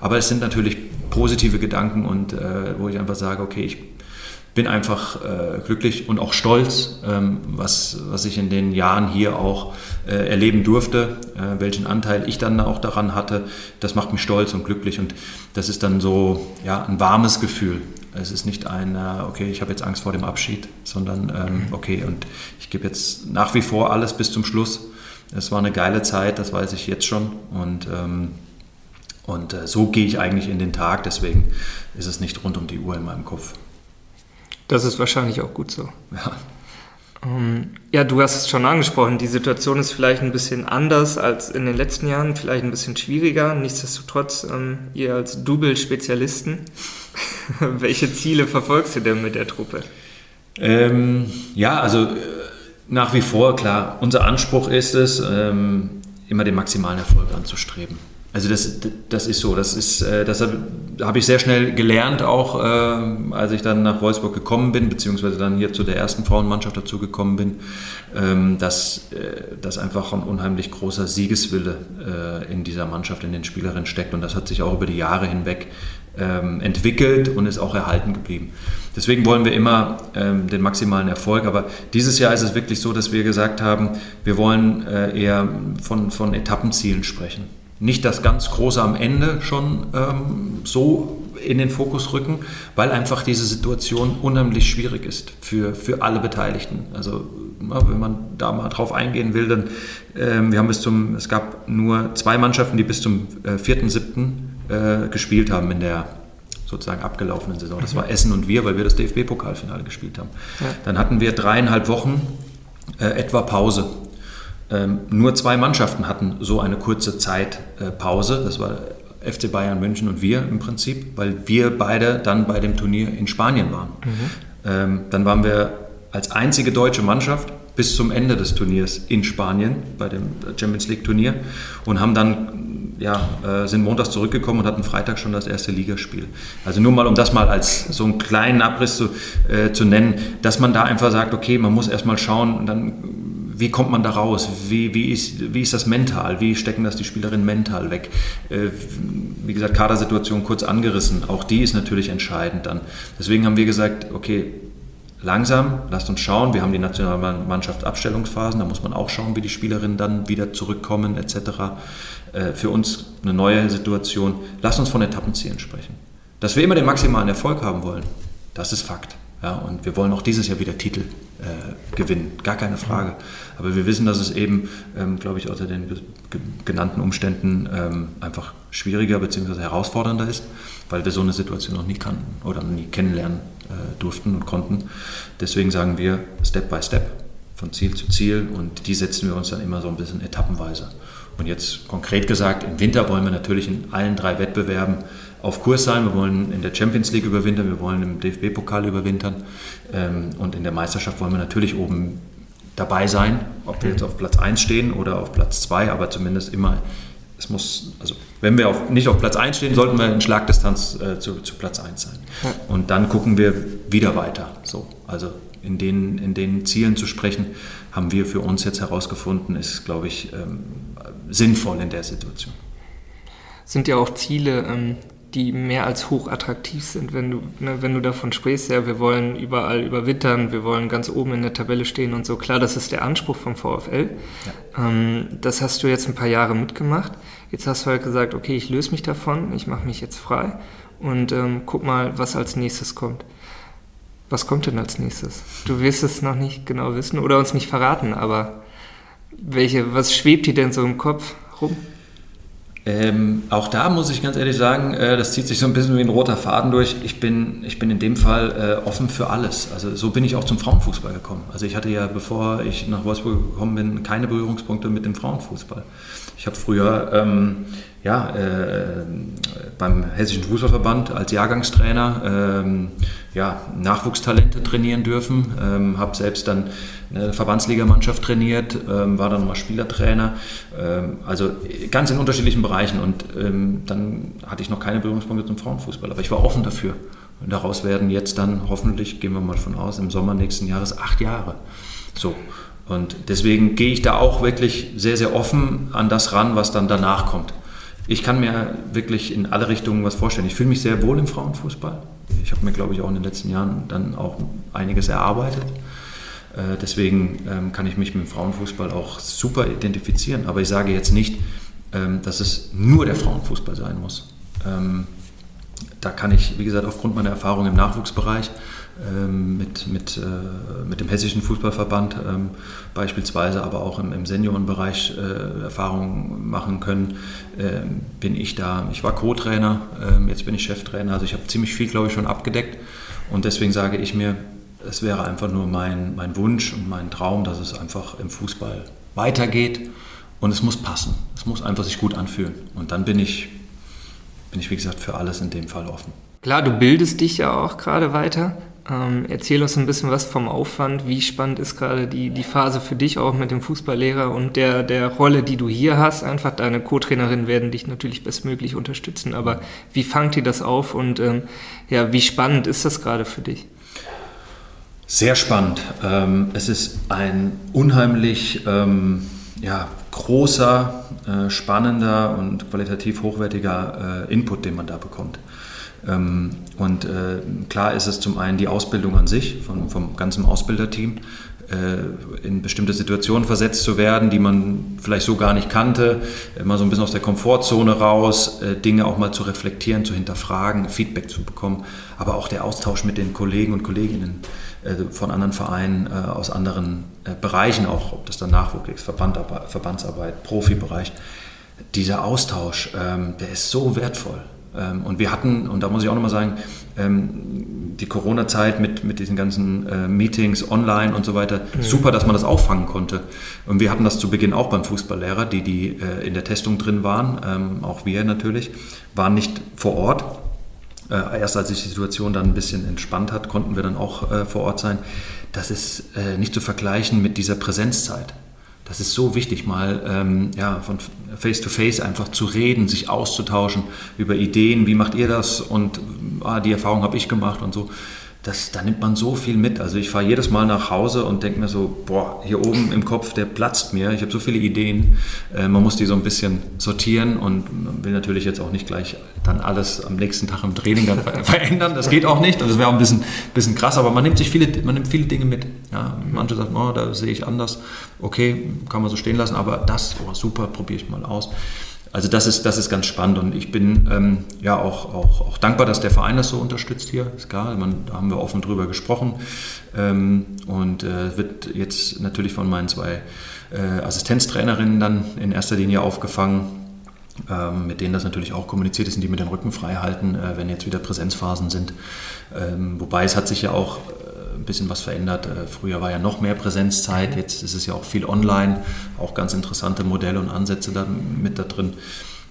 S3: aber es sind natürlich positive Gedanken und äh, wo ich einfach sage, okay, ich bin einfach äh, glücklich und auch stolz, ähm, was, was ich in den Jahren hier auch äh, erleben durfte, äh, welchen Anteil ich dann auch daran hatte. Das macht mich stolz und glücklich und das ist dann so ja, ein warmes Gefühl. Es ist nicht ein, äh, okay, ich habe jetzt Angst vor dem Abschied, sondern ähm, okay, und ich gebe jetzt nach wie vor alles bis zum Schluss. Es war eine geile Zeit, das weiß ich jetzt schon und ähm, und äh, so gehe ich eigentlich in den Tag, deswegen ist es nicht rund um die Uhr in meinem Kopf.
S2: Das ist wahrscheinlich auch gut so. Ja. Ähm, ja, du hast es schon angesprochen, die Situation ist vielleicht ein bisschen anders als in den letzten Jahren, vielleicht ein bisschen schwieriger. Nichtsdestotrotz, ähm, ihr als Double-Spezialisten, <laughs> welche Ziele verfolgst du denn mit der Truppe?
S3: Ähm, ja, also äh, nach wie vor, klar, unser Anspruch ist es, ähm, immer den maximalen Erfolg anzustreben. Also das, das ist so. Das, ist, äh, das habe ich sehr schnell gelernt, auch äh, als ich dann nach Wolfsburg gekommen bin, beziehungsweise dann hier zu der ersten Frauenmannschaft dazu gekommen bin, ähm, dass, äh, dass einfach ein unheimlich großer Siegeswille in dieser Mannschaft, in den Spielerinnen steckt. Und das hat sich auch über die Jahre hinweg ähm, entwickelt und ist auch erhalten geblieben. Deswegen wollen wir immer ähm, den maximalen Erfolg. Aber dieses Jahr ist es wirklich so, dass wir gesagt haben, wir wollen eher von, von Etappenzielen sprechen. Nicht das ganz Große am Ende schon ähm, so in den Fokus rücken, weil einfach diese Situation unheimlich schwierig ist für, für alle Beteiligten. Also wenn man da mal drauf eingehen will, dann äh, wir haben bis zum, es gab nur zwei Mannschaften, die bis zum äh, 4.7. Äh, gespielt haben in der sozusagen abgelaufenen Saison. Das war mhm. Essen und wir, weil wir das DFB-Pokalfinale gespielt haben. Ja. Dann hatten wir dreieinhalb Wochen äh, etwa Pause. Ähm, nur zwei Mannschaften hatten so eine kurze Zeit äh, Pause. Das war FC Bayern München und wir im Prinzip, weil wir beide dann bei dem Turnier in Spanien waren. Mhm. Ähm, dann waren wir als einzige deutsche Mannschaft bis zum Ende des Turniers in Spanien bei dem Champions League Turnier und haben dann ja, äh, sind montags zurückgekommen und hatten Freitag schon das erste Ligaspiel. Also nur mal, um das mal als so einen kleinen Abriss zu, äh, zu nennen, dass man da einfach sagt, okay, man muss erstmal schauen, dann wie kommt man da raus? Wie, wie, ist, wie ist das mental? Wie stecken das die Spielerinnen mental weg? Äh, wie gesagt, Kadersituation kurz angerissen. Auch die ist natürlich entscheidend dann. Deswegen haben wir gesagt, okay, langsam, lasst uns schauen. Wir haben die Nationalmannschaft Abstellungsphasen, da muss man auch schauen, wie die Spielerinnen dann wieder zurückkommen etc. Äh, für uns eine neue Situation. Lasst uns von Etappenzielen sprechen. Dass wir immer den maximalen Erfolg haben wollen, das ist Fakt. Ja, und wir wollen auch dieses Jahr wieder Titel äh, gewinnen, gar keine Frage. Aber wir wissen, dass es eben, ähm, glaube ich, unter den genannten Umständen ähm, einfach schwieriger bzw. herausfordernder ist, weil wir so eine Situation noch nie kannten oder nie kennenlernen äh, durften und konnten. Deswegen sagen wir Step by Step, von Ziel zu Ziel und die setzen wir uns dann immer so ein bisschen etappenweise. Und jetzt konkret gesagt, im Winter wollen wir natürlich in allen drei Wettbewerben auf Kurs sein. Wir wollen in der Champions League überwintern, wir wollen im DFB-Pokal überwintern ähm, und in der Meisterschaft wollen wir natürlich oben dabei sein, ob wir jetzt auf Platz 1 stehen oder auf Platz 2, aber zumindest immer, es muss, also wenn wir auf, nicht auf Platz 1 stehen, sollten wir in Schlagdistanz äh, zu, zu, Platz 1 sein. Und dann gucken wir wieder weiter. So, also in den, in den Zielen zu sprechen, haben wir für uns jetzt herausgefunden, ist, glaube ich, ähm, sinnvoll in der Situation.
S2: Sind ja auch Ziele, ähm, die mehr als hoch attraktiv sind, wenn du, ne, wenn du davon sprichst, ja, wir wollen überall überwintern, wir wollen ganz oben in der Tabelle stehen und so. Klar, das ist der Anspruch vom VfL. Ja. Ähm, das hast du jetzt ein paar Jahre mitgemacht. Jetzt hast du halt gesagt, okay, ich löse mich davon, ich mache mich jetzt frei und ähm, guck mal, was als nächstes kommt. Was kommt denn als nächstes? Du wirst es noch nicht genau wissen oder uns nicht verraten, aber welche, was schwebt dir denn so im Kopf rum?
S3: Ähm, auch da muss ich ganz ehrlich sagen, äh, das zieht sich so ein bisschen wie ein roter Faden durch. Ich bin, ich bin in dem Fall äh, offen für alles. Also so bin ich auch zum Frauenfußball gekommen. Also ich hatte ja, bevor ich nach Wolfsburg gekommen bin, keine Berührungspunkte mit dem Frauenfußball. Ich habe früher ähm, ja, äh, beim Hessischen Fußballverband als Jahrgangstrainer ähm, ja, Nachwuchstalente trainieren dürfen, ähm, habe selbst dann eine Verbandsligamannschaft trainiert, ähm, war dann mal Spielertrainer, ähm, also ganz in unterschiedlichen Bereichen und ähm, dann hatte ich noch keine Berührungspunkte zum Frauenfußball, aber ich war offen dafür. Und daraus werden jetzt dann hoffentlich, gehen wir mal von aus, im Sommer nächsten Jahres acht Jahre. So. Und deswegen gehe ich da auch wirklich sehr, sehr offen an das ran, was dann danach kommt. Ich kann mir wirklich in alle Richtungen was vorstellen. Ich fühle mich sehr wohl im Frauenfußball. Ich habe mir, glaube ich, auch in den letzten Jahren dann auch einiges erarbeitet. Äh, deswegen ähm, kann ich mich mit dem Frauenfußball auch super identifizieren. Aber ich sage jetzt nicht, ähm, dass es nur der Frauenfußball sein muss. Ähm, da kann ich, wie gesagt, aufgrund meiner Erfahrung im Nachwuchsbereich mit, mit, äh, mit dem Hessischen Fußballverband ähm, beispielsweise, aber auch im, im Seniorenbereich äh, Erfahrungen machen können, ähm, bin ich da. Ich war Co-Trainer, jetzt bin ich Cheftrainer, also ich habe ziemlich viel, glaube ich, schon abgedeckt und deswegen sage ich mir, es wäre einfach nur mein, mein Wunsch und mein Traum, dass es einfach im Fußball weitergeht und es muss passen. Es muss einfach sich gut anfühlen und dann bin ich, bin ich wie gesagt, für alles in dem Fall offen.
S2: Klar, du bildest dich ja auch gerade weiter. Ähm, erzähl uns ein bisschen was vom Aufwand. Wie spannend ist gerade die, die Phase für dich auch mit dem Fußballlehrer und der, der Rolle, die du hier hast? Einfach deine Co-Trainerinnen werden dich natürlich bestmöglich unterstützen, aber wie fangt ihr das auf und ähm, ja, wie spannend ist das gerade für dich?
S3: Sehr spannend. Ähm, es ist ein unheimlich ähm, ja, großer, äh, spannender und qualitativ hochwertiger äh, Input, den man da bekommt. Ähm, und äh, klar ist es zum einen die Ausbildung an sich vom, vom ganzen Ausbilderteam, äh, in bestimmte Situationen versetzt zu werden, die man vielleicht so gar nicht kannte, mal so ein bisschen aus der Komfortzone raus, äh, Dinge auch mal zu reflektieren, zu hinterfragen, Feedback zu bekommen, aber auch der Austausch mit den Kollegen und Kolleginnen äh, von anderen Vereinen aus anderen Bereichen, auch ob das dann Nachwuchs ist, Verbandsarbeit, Profibereich. Dieser Austausch, ähm, der ist so wertvoll. Ähm, und wir hatten, und da muss ich auch nochmal sagen, ähm, die Corona-Zeit mit, mit diesen ganzen äh, Meetings online und so weiter, mhm. super, dass man das auffangen konnte. Und wir hatten das zu Beginn auch beim Fußballlehrer, die, die äh, in der Testung drin waren, ähm, auch wir natürlich, waren nicht vor Ort. Äh, erst als sich die Situation dann ein bisschen entspannt hat, konnten wir dann auch vor Ort sein. Das ist nicht zu vergleichen mit dieser Präsenzzeit das ist so wichtig, mal ähm, ja, von Face to Face einfach zu reden, sich auszutauschen über Ideen, wie macht ihr das und ah, die Erfahrung habe ich gemacht und so das, da nimmt man so viel mit. Also ich fahre jedes Mal nach Hause und denke mir so, boah, hier oben im Kopf, der platzt mir. Ich habe so viele Ideen. Äh, man muss die so ein bisschen sortieren und will natürlich jetzt auch nicht gleich dann alles am nächsten Tag im Training dann <laughs> verändern. Das geht auch nicht. Das wäre auch ein bisschen, bisschen krass, aber man nimmt sich viele, man nimmt viele Dinge mit. Ja, manche sagen, oh, da sehe ich anders. Okay, kann man so stehen lassen, aber das, oh, super, probiere ich mal aus. Also das ist, das ist ganz spannend und ich bin ähm, ja auch, auch, auch dankbar, dass der Verein das so unterstützt hier. Ist klar, man, da haben wir offen drüber gesprochen ähm, und äh, wird jetzt natürlich von meinen zwei äh, Assistenztrainerinnen dann in erster Linie aufgefangen, ähm, mit denen das natürlich auch kommuniziert ist und die mit den Rücken frei halten, äh, wenn jetzt wieder Präsenzphasen sind. Ähm, wobei es hat sich ja auch ein bisschen was verändert. Äh, früher war ja noch mehr Präsenzzeit, jetzt ist es ja auch viel online, auch ganz interessante Modelle und Ansätze da mit da drin.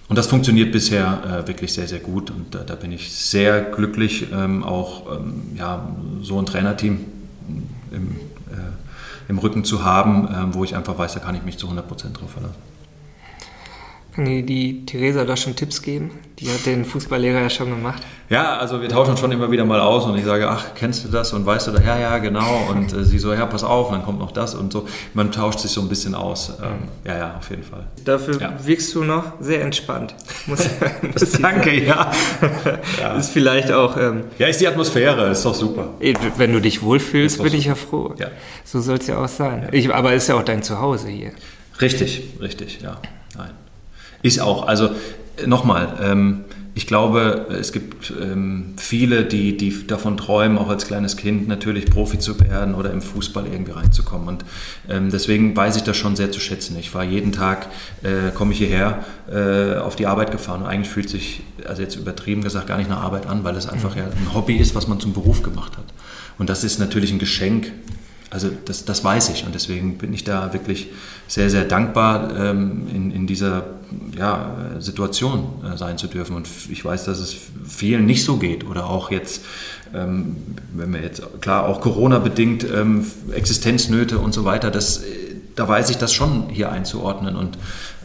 S3: Und das funktioniert bisher äh, wirklich sehr, sehr gut und äh, da bin ich sehr glücklich, ähm, auch ähm, ja, so ein Trainerteam im, äh, im Rücken zu haben, ähm, wo ich einfach weiß, da kann ich mich zu 100% drauf verlassen.
S2: Kann die, Theresa da schon Tipps geben? Die hat den Fußballlehrer ja schon gemacht.
S3: Ja, also wir tauschen schon immer wieder mal aus und ich sage, ach, kennst du das und weißt du das? Ja, ja, genau. Und äh, sie so, ja, pass auf, und dann kommt noch das und so. Man tauscht sich so ein bisschen aus. Ähm, ja, ja, auf jeden Fall.
S2: Dafür
S3: ja.
S2: wirkst du noch sehr entspannt.
S3: Muss, <laughs> muss Danke, ja. <laughs>
S2: ja. Ist vielleicht auch... Ähm,
S3: ja, ist die Atmosphäre, ist doch super.
S2: Wenn du dich wohlfühlst, bin ich ja froh.
S3: Ja.
S2: So soll es ja auch sein. Ich, aber ist ja auch dein Zuhause hier.
S3: Richtig, richtig, ja. Ist auch. Also nochmal, ähm, ich glaube, es gibt ähm, viele, die, die davon träumen, auch als kleines Kind natürlich Profi zu werden oder im Fußball irgendwie reinzukommen. Und ähm, deswegen weiß ich das schon sehr zu schätzen. Ich war jeden Tag, äh, komme ich hierher, äh, auf die Arbeit gefahren. Und eigentlich fühlt sich, also jetzt übertrieben gesagt, gar nicht nach Arbeit an, weil es einfach mhm. ja ein Hobby ist, was man zum Beruf gemacht hat. Und das ist natürlich ein Geschenk also das, das weiß ich und deswegen bin ich da wirklich sehr, sehr dankbar, ähm, in, in dieser ja, Situation äh, sein zu dürfen. Und ich weiß, dass es vielen nicht so geht oder auch jetzt, ähm, wenn wir jetzt, klar, auch Corona-bedingt, ähm, Existenznöte und so weiter, das, äh, da weiß ich das schon hier einzuordnen und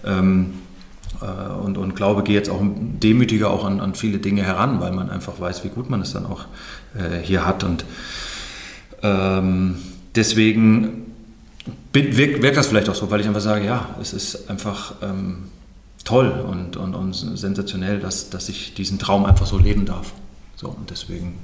S3: äh, und, und glaube, gehe jetzt auch demütiger auch an, an viele Dinge heran, weil man einfach weiß, wie gut man es dann auch äh, hier hat. Und ähm, deswegen wirkt, wirkt, das vielleicht auch so, weil ich einfach sage, ja, es ist einfach ähm, toll und, und, und sensationell, dass, dass ich diesen Traum einfach so leben darf. So, und deswegen,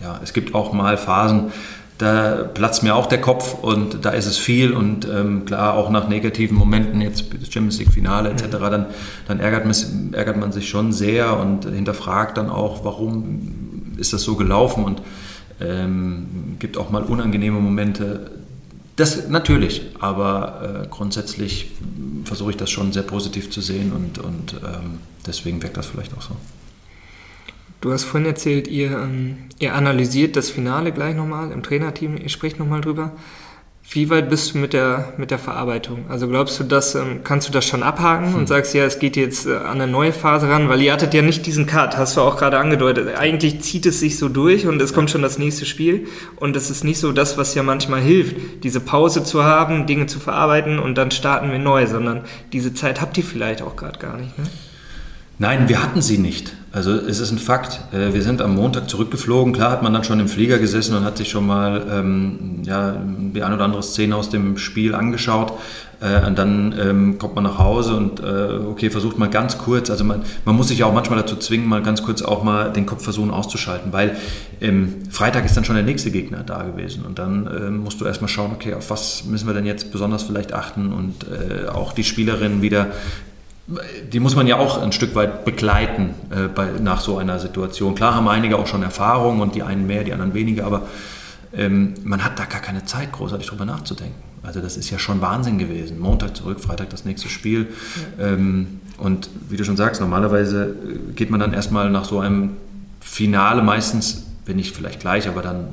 S3: ja, es gibt auch mal Phasen, da platzt mir auch der Kopf und da ist es viel und ähm, klar, auch nach negativen Momenten, jetzt Champions League Finale etc., dann, dann ärgert, man, ärgert man sich schon sehr und hinterfragt dann auch, warum ist das so gelaufen und ähm, gibt auch mal unangenehme Momente. Das natürlich, aber äh, grundsätzlich versuche ich das schon sehr positiv zu sehen und, und ähm, deswegen wirkt das vielleicht auch so.
S2: Du hast vorhin erzählt, ihr, ähm, ihr analysiert das Finale gleich nochmal im Trainerteam, ihr spricht nochmal drüber. Wie weit bist du mit der, mit der Verarbeitung? Also glaubst du, dass, ähm, kannst du das schon abhaken hm. und sagst, ja, es geht jetzt äh, an eine neue Phase ran? Weil ihr hattet ja nicht diesen Cut, hast du auch gerade angedeutet. Eigentlich zieht es sich so durch und es kommt schon das nächste Spiel. Und es ist nicht so das, was ja manchmal hilft, diese Pause zu haben, Dinge zu verarbeiten und dann starten wir neu, sondern diese Zeit habt ihr vielleicht auch gerade gar nicht. Ne?
S3: Nein, wir hatten sie nicht. Also es ist ein Fakt. Äh, wir sind am Montag zurückgeflogen. Klar hat man dann schon im Flieger gesessen und hat sich schon mal ähm, ja, die ein oder andere Szene aus dem Spiel angeschaut. Äh, und dann ähm, kommt man nach Hause und äh, okay, versucht mal ganz kurz, also man, man muss sich ja auch manchmal dazu zwingen, mal ganz kurz auch mal den Kopf versuchen auszuschalten, weil ähm, Freitag ist dann schon der nächste Gegner da gewesen und dann ähm, musst du erstmal schauen, okay, auf was müssen wir denn jetzt besonders vielleicht achten und äh, auch die Spielerinnen wieder die muss man ja auch ein Stück weit begleiten äh, bei, nach so einer Situation. Klar haben einige auch schon Erfahrung und die einen mehr, die anderen weniger, aber ähm, man hat da gar keine Zeit, großartig drüber nachzudenken. Also das ist ja schon Wahnsinn gewesen. Montag zurück, Freitag das nächste Spiel. Ja. Ähm, und wie du schon sagst, normalerweise äh, geht man dann erstmal nach so einem Finale meistens, wenn nicht vielleicht gleich, aber dann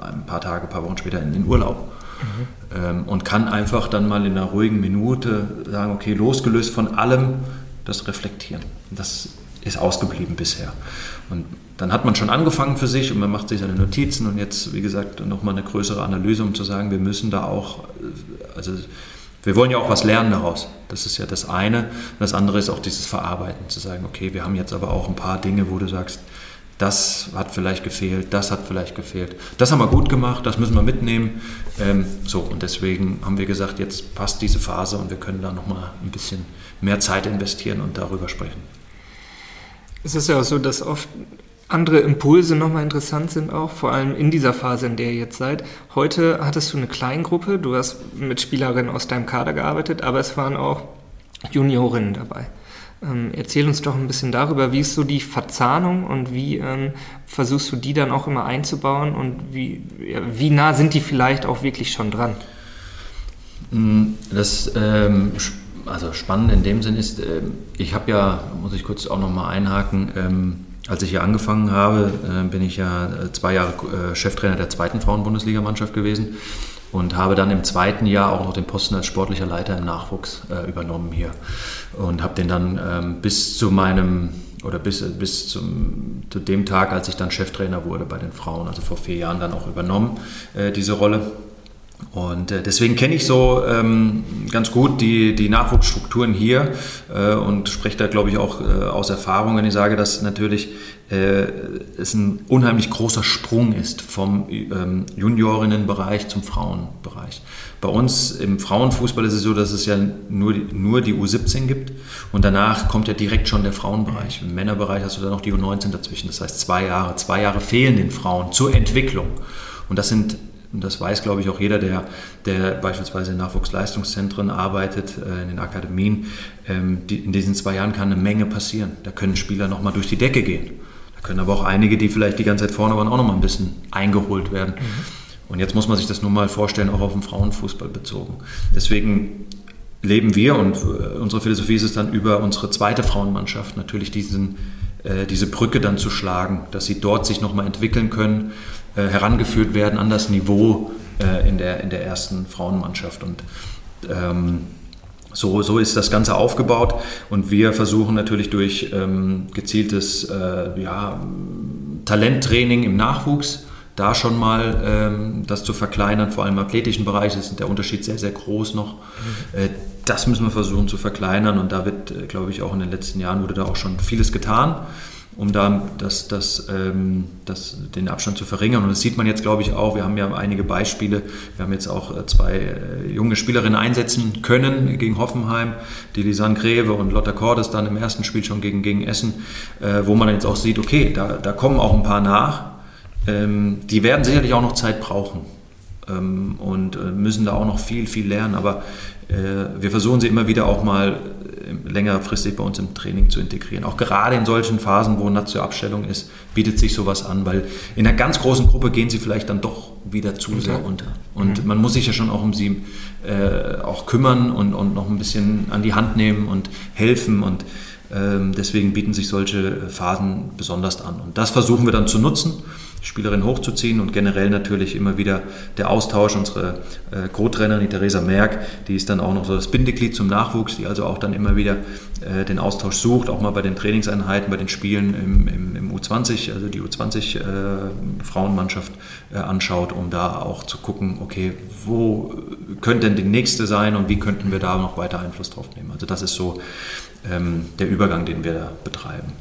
S3: ein paar Tage, ein paar Wochen später in den Urlaub. Mhm. Ähm, und kann einfach dann mal in einer ruhigen Minute sagen, okay, losgelöst von allem, das reflektieren. Das ist ausgeblieben bisher. Und dann hat man schon angefangen für sich und man macht sich seine Notizen und jetzt, wie gesagt, nochmal eine größere Analyse, um zu sagen, wir müssen da auch, also wir wollen ja auch was lernen daraus. Das ist ja das eine. Das andere ist auch dieses Verarbeiten, zu sagen, okay, wir haben jetzt aber auch ein paar Dinge, wo du sagst, das hat vielleicht gefehlt, das hat vielleicht gefehlt. Das haben wir gut gemacht, das müssen wir mitnehmen. Ähm, so, und deswegen haben wir gesagt, jetzt passt diese Phase und wir können da nochmal ein bisschen mehr Zeit investieren und darüber sprechen.
S2: Es ist ja auch so, dass oft andere Impulse nochmal interessant sind auch, vor allem in dieser Phase, in der ihr jetzt seid. Heute hattest du eine Kleingruppe, du hast mit Spielerinnen aus deinem Kader gearbeitet, aber es waren auch Juniorinnen dabei. Ähm, erzähl uns doch ein bisschen darüber, wie ist so die Verzahnung und wie ähm, versuchst du die dann auch immer einzubauen und wie, wie nah sind die vielleicht auch wirklich schon dran?
S3: Mm, das ähm, also spannend in dem Sinn ist, äh, ich habe ja, muss ich kurz auch nochmal einhaken, ähm, als ich hier angefangen habe, äh, bin ich ja äh, zwei Jahre äh, Cheftrainer der zweiten Frauenbundesligamannschaft gewesen und habe dann im zweiten Jahr auch noch den Posten als sportlicher Leiter im Nachwuchs äh, übernommen hier und habe den dann ähm, bis zu meinem oder bis, bis zum, zu dem Tag, als ich dann Cheftrainer wurde bei den Frauen, also vor vier Jahren dann auch übernommen, äh, diese Rolle. Und äh, deswegen kenne ich so ähm, ganz gut die, die Nachwuchsstrukturen hier äh, und spreche da, glaube ich, auch äh, aus Erfahrung, wenn ich sage, dass natürlich äh, es ein unheimlich großer Sprung ist vom ähm, Juniorinnenbereich zum Frauenbereich. Bei uns im Frauenfußball ist es so, dass es ja nur, nur die U17 gibt und danach kommt ja direkt schon der Frauenbereich. Im Männerbereich hast du dann noch die U19 dazwischen. Das heißt, zwei Jahre, zwei Jahre fehlen den Frauen zur Entwicklung. Und das sind und das weiß, glaube ich, auch jeder, der, der beispielsweise in Nachwuchsleistungszentren arbeitet, äh, in den Akademien. Ähm, in diesen zwei Jahren kann eine Menge passieren. Da können Spieler nochmal durch die Decke gehen. Da können aber auch einige, die vielleicht die ganze Zeit vorne waren, auch nochmal ein bisschen eingeholt werden. Mhm. Und jetzt muss man sich das nur mal vorstellen, auch auf den Frauenfußball bezogen. Deswegen leben wir und äh, unsere Philosophie ist es dann über unsere zweite Frauenmannschaft natürlich diesen, äh, diese Brücke dann zu schlagen, dass sie dort sich nochmal entwickeln können herangeführt werden an das Niveau äh, in, der, in der ersten Frauenmannschaft. Und ähm, so, so ist das Ganze aufgebaut und wir versuchen natürlich durch ähm, gezieltes äh, ja, Talenttraining im Nachwuchs da schon mal ähm, das zu verkleinern, vor allem im athletischen Bereich ist der Unterschied sehr, sehr groß noch. Mhm. Äh, das müssen wir versuchen zu verkleinern und da wird, äh, glaube ich, auch in den letzten Jahren wurde da auch schon vieles getan um da das, das, ähm, das, den Abstand zu verringern. Und das sieht man jetzt, glaube ich, auch. Wir haben ja einige Beispiele. Wir haben jetzt auch äh, zwei äh, junge Spielerinnen einsetzen können gegen Hoffenheim, die Lisanne Greve und Lotta Cordes dann im ersten Spiel schon gegen, gegen Essen, äh, wo man jetzt auch sieht, okay, da, da kommen auch ein paar nach. Ähm, die werden sicherlich auch noch Zeit brauchen ähm, und äh, müssen da auch noch viel, viel lernen. Aber wir versuchen sie immer wieder auch mal längerfristig bei uns im Training zu integrieren. Auch gerade in solchen Phasen, wo Nat zur Abstellung ist, bietet sich sowas an, weil in einer ganz großen Gruppe gehen sie vielleicht dann doch wieder zu okay. sehr unter. Und mhm. man muss sich ja schon auch um sie äh, auch kümmern und, und noch ein bisschen an die Hand nehmen und helfen und ähm, deswegen bieten sich solche Phasen besonders an. Und das versuchen wir dann zu nutzen Spielerin hochzuziehen und generell natürlich immer wieder der Austausch. Unsere äh, Co-Trainerin, die Theresa Merck, die ist dann auch noch so das Bindeglied zum Nachwuchs, die also auch dann immer wieder äh, den Austausch sucht, auch mal bei den Trainingseinheiten, bei den Spielen im, im, im U20, also die U20 äh, äh, anschaut, um da auch zu gucken, okay, wo könnte denn die nächste sein und wie könnten wir da noch weiter Einfluss drauf nehmen. Also das ist so ähm, der Übergang, den wir da betreiben.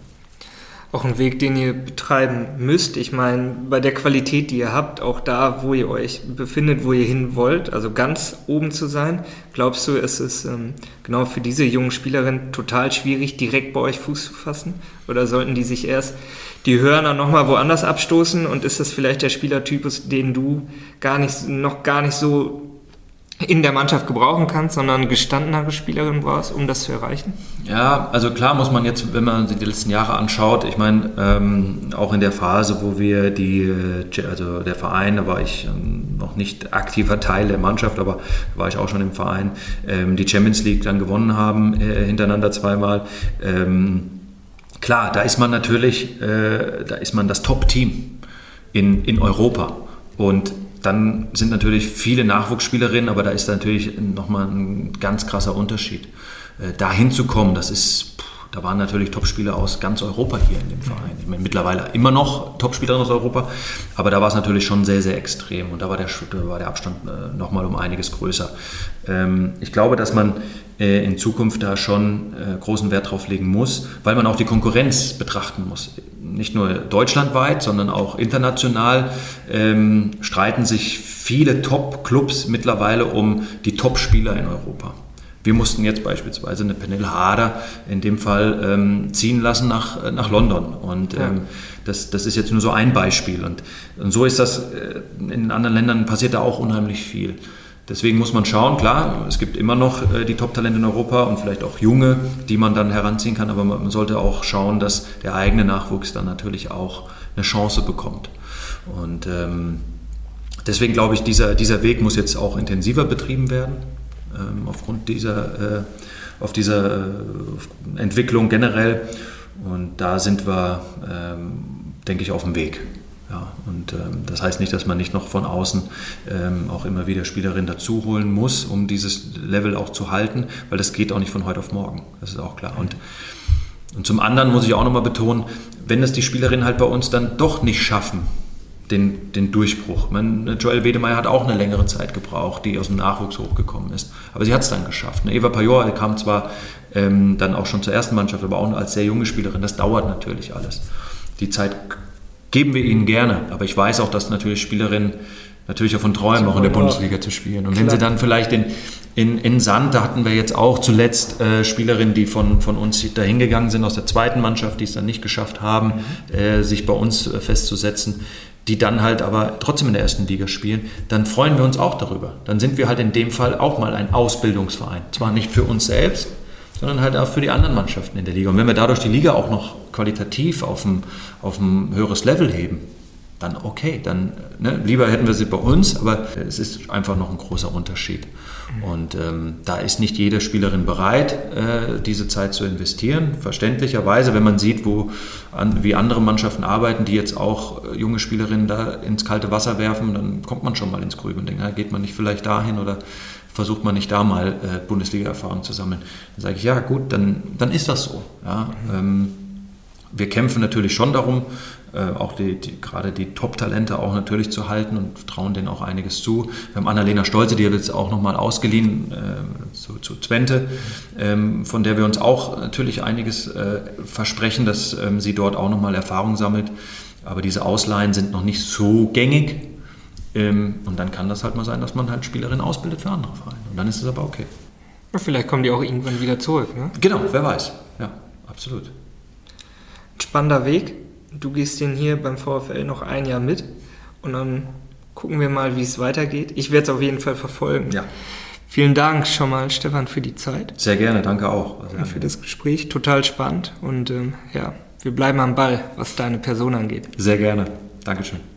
S2: Auch ein Weg, den ihr betreiben müsst. Ich meine, bei der Qualität, die ihr habt, auch da, wo ihr euch befindet, wo ihr hin wollt, also ganz oben zu sein, glaubst du, ist es ähm, genau für diese jungen Spielerinnen total schwierig, direkt bei euch Fuß zu fassen? Oder sollten die sich erst die Hörner nochmal woanders abstoßen und ist das vielleicht der Spielertypus, den du gar nicht, noch gar nicht so in der Mannschaft gebrauchen kannst, sondern gestandenere Spielerin warst, um das zu erreichen?
S3: Ja, also klar muss man jetzt, wenn man sich die letzten Jahre anschaut, ich meine, ähm, auch in der Phase, wo wir die, äh, also der Verein, da war ich ähm, noch nicht aktiver Teil der Mannschaft, aber war ich auch schon im Verein, ähm, die Champions League dann gewonnen haben, äh, hintereinander zweimal. Ähm, klar, da ist man natürlich, äh, da ist man das Top-Team in, in Europa. Und dann sind natürlich viele Nachwuchsspielerinnen, aber da ist natürlich nochmal ein ganz krasser Unterschied. Äh, da hinzukommen, das ist, da waren natürlich Topspieler aus ganz Europa hier in dem Verein. Ich meine, mittlerweile immer noch Topspieler aus Europa, aber da war es natürlich schon sehr, sehr extrem und da war der, da war der Abstand äh, nochmal um einiges größer. Ähm, ich glaube, dass man in Zukunft da schon großen Wert drauf legen muss, weil man auch die Konkurrenz betrachten muss nicht nur deutschlandweit, sondern auch international ähm, streiten sich viele Top-Clubs mittlerweile um die Top-Spieler in Europa. Wir mussten jetzt beispielsweise eine Penel Harder in dem Fall ähm, ziehen lassen nach, nach London. Und ja. ähm, das, das ist jetzt nur so ein Beispiel. Und, und so ist das, äh, in anderen Ländern passiert da auch unheimlich viel. Deswegen muss man schauen, klar, es gibt immer noch äh, die Top-Talente in Europa und vielleicht auch junge, die man dann heranziehen kann, aber man sollte auch schauen, dass der eigene Nachwuchs dann natürlich auch eine Chance bekommt. Und ähm, deswegen glaube ich, dieser, dieser Weg muss jetzt auch intensiver betrieben werden, ähm, aufgrund dieser, äh, auf dieser äh, Entwicklung generell. Und da sind wir, ähm, denke ich, auf dem Weg. Und ähm, das heißt nicht, dass man nicht noch von außen ähm, auch immer wieder Spielerinnen dazu holen muss, um dieses Level auch zu halten, weil das geht auch nicht von heute auf morgen. Das ist auch klar. Und, und zum anderen muss ich auch nochmal betonen, wenn das die Spielerinnen halt bei uns dann doch nicht schaffen, den, den Durchbruch. meine, Joel Wedemeyer hat auch eine längere Zeit gebraucht, die aus dem Nachwuchs hochgekommen ist. Aber sie hat es dann geschafft. Ne? Eva Pajor kam zwar ähm, dann auch schon zur ersten Mannschaft, aber auch als sehr junge Spielerin. Das dauert natürlich alles. Die Zeit geben wir ihnen gerne. Aber ich weiß auch, dass natürlich Spielerinnen natürlich davon träumen, auch in der Bundesliga zu spielen. Und Klar. wenn sie dann vielleicht in, in, in Sand, da hatten wir jetzt auch zuletzt äh, Spielerinnen, die von, von uns dahin gegangen sind aus der zweiten Mannschaft, die es dann nicht geschafft haben, mhm. äh, sich bei uns äh, festzusetzen, die dann halt aber trotzdem in der ersten Liga spielen, dann freuen wir uns auch darüber. Dann sind wir halt in dem Fall auch mal ein Ausbildungsverein. Zwar nicht für uns selbst, sondern halt auch für die anderen Mannschaften in der Liga. Und wenn wir dadurch die Liga auch noch qualitativ auf ein, auf ein höheres Level heben, dann okay, dann ne, lieber hätten wir sie bei uns, aber es ist einfach noch ein großer Unterschied. Und ähm, da ist nicht jede Spielerin bereit, äh, diese Zeit zu investieren. Verständlicherweise, wenn man sieht, wo, an, wie andere Mannschaften arbeiten, die jetzt auch äh, junge Spielerinnen da ins kalte Wasser werfen, dann kommt man schon mal ins Grüben und denkt, na, geht man nicht vielleicht dahin oder versucht man nicht da mal äh, Bundesliga-Erfahrung zu sammeln. Dann sage ich, ja gut, dann, dann ist das so. Ja. Ähm, wir kämpfen natürlich schon darum, äh, auch die, die, gerade die Top-Talente auch natürlich zu halten und trauen denen auch einiges zu. Wir haben Annalena Stolze, die hat jetzt auch nochmal ausgeliehen äh, zu, zu Twente, ähm, von der wir uns auch natürlich einiges äh, versprechen, dass ähm, sie dort auch nochmal Erfahrung sammelt. Aber diese Ausleihen sind noch nicht so gängig. Ähm, und dann kann das halt mal sein, dass man halt Spielerinnen ausbildet für andere Vereine. Und dann ist es aber okay.
S2: Ja, vielleicht kommen die auch irgendwann wieder zurück. Ne?
S3: Genau, wer weiß. Ja, absolut.
S2: Ein spannender Weg. Du gehst den hier beim VfL noch ein Jahr mit und dann gucken wir mal, wie es weitergeht. Ich werde es auf jeden Fall verfolgen.
S3: Ja.
S2: Vielen Dank schon mal, Stefan, für die Zeit.
S3: Sehr gerne, danke auch.
S2: Sehr für das Gespräch, total spannend. Und ähm, ja, wir bleiben am Ball, was deine Person angeht.
S3: Sehr gerne. Dankeschön.